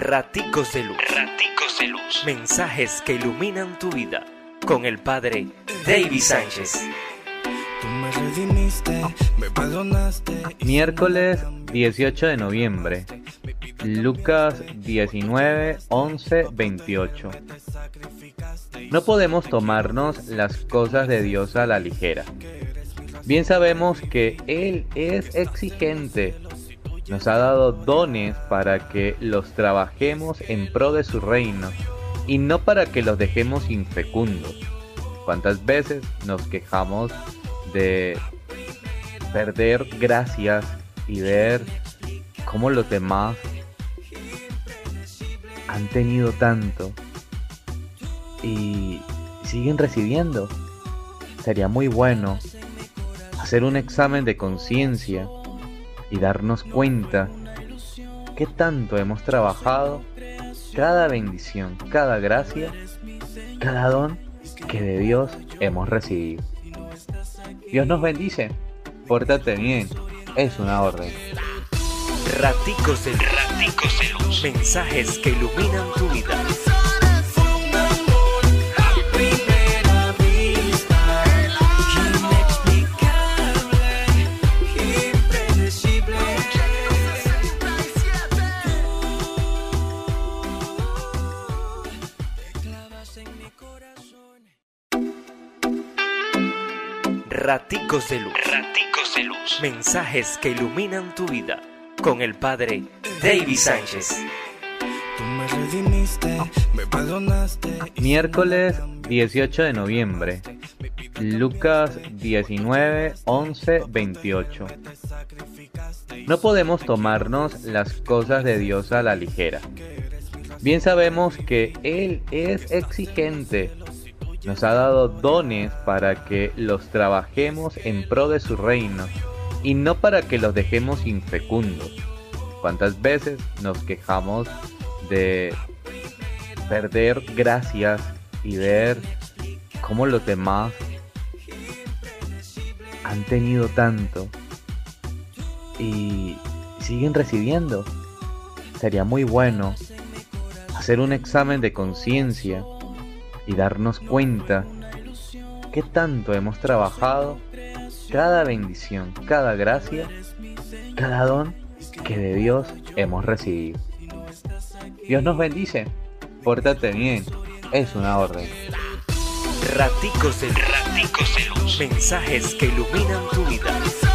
Raticos de Luz. Raticos de Luz. Mensajes que iluminan tu vida. Con el Padre David Sánchez. Miércoles 18 de noviembre. Lucas 19, 11, 28. No podemos tomarnos las cosas de Dios a la ligera. Bien sabemos que Él es exigente nos ha dado dones para que los trabajemos en pro de su reino y no para que los dejemos infecundos. ¿Cuántas veces nos quejamos de perder gracias y ver cómo los demás han tenido tanto y siguen recibiendo? Sería muy bueno hacer un examen de conciencia y darnos cuenta qué tanto hemos trabajado cada bendición, cada gracia, cada don que de Dios hemos recibido. Dios nos bendice, pórtate bien, es una orden. Raticos de Raticos. Mensajes que iluminan tu vida. Raticos de Luz. Raticos de Luz. Mensajes que iluminan tu vida. Con el Padre David Sánchez. Miércoles 18 de noviembre. Lucas 19, 11, 28. No podemos tomarnos las cosas de Dios a la ligera. Bien sabemos que Él es exigente nos ha dado dones para que los trabajemos en pro de su reino y no para que los dejemos infecundos. ¿Cuántas veces nos quejamos de perder gracias y ver cómo los demás han tenido tanto y siguen recibiendo? Sería muy bueno hacer un examen de conciencia y darnos cuenta qué tanto hemos trabajado cada bendición, cada gracia, cada don que de Dios hemos recibido. Dios nos bendice, pórtate bien, es una orden. Raticos de Raticos. Mensajes que iluminan tu vida.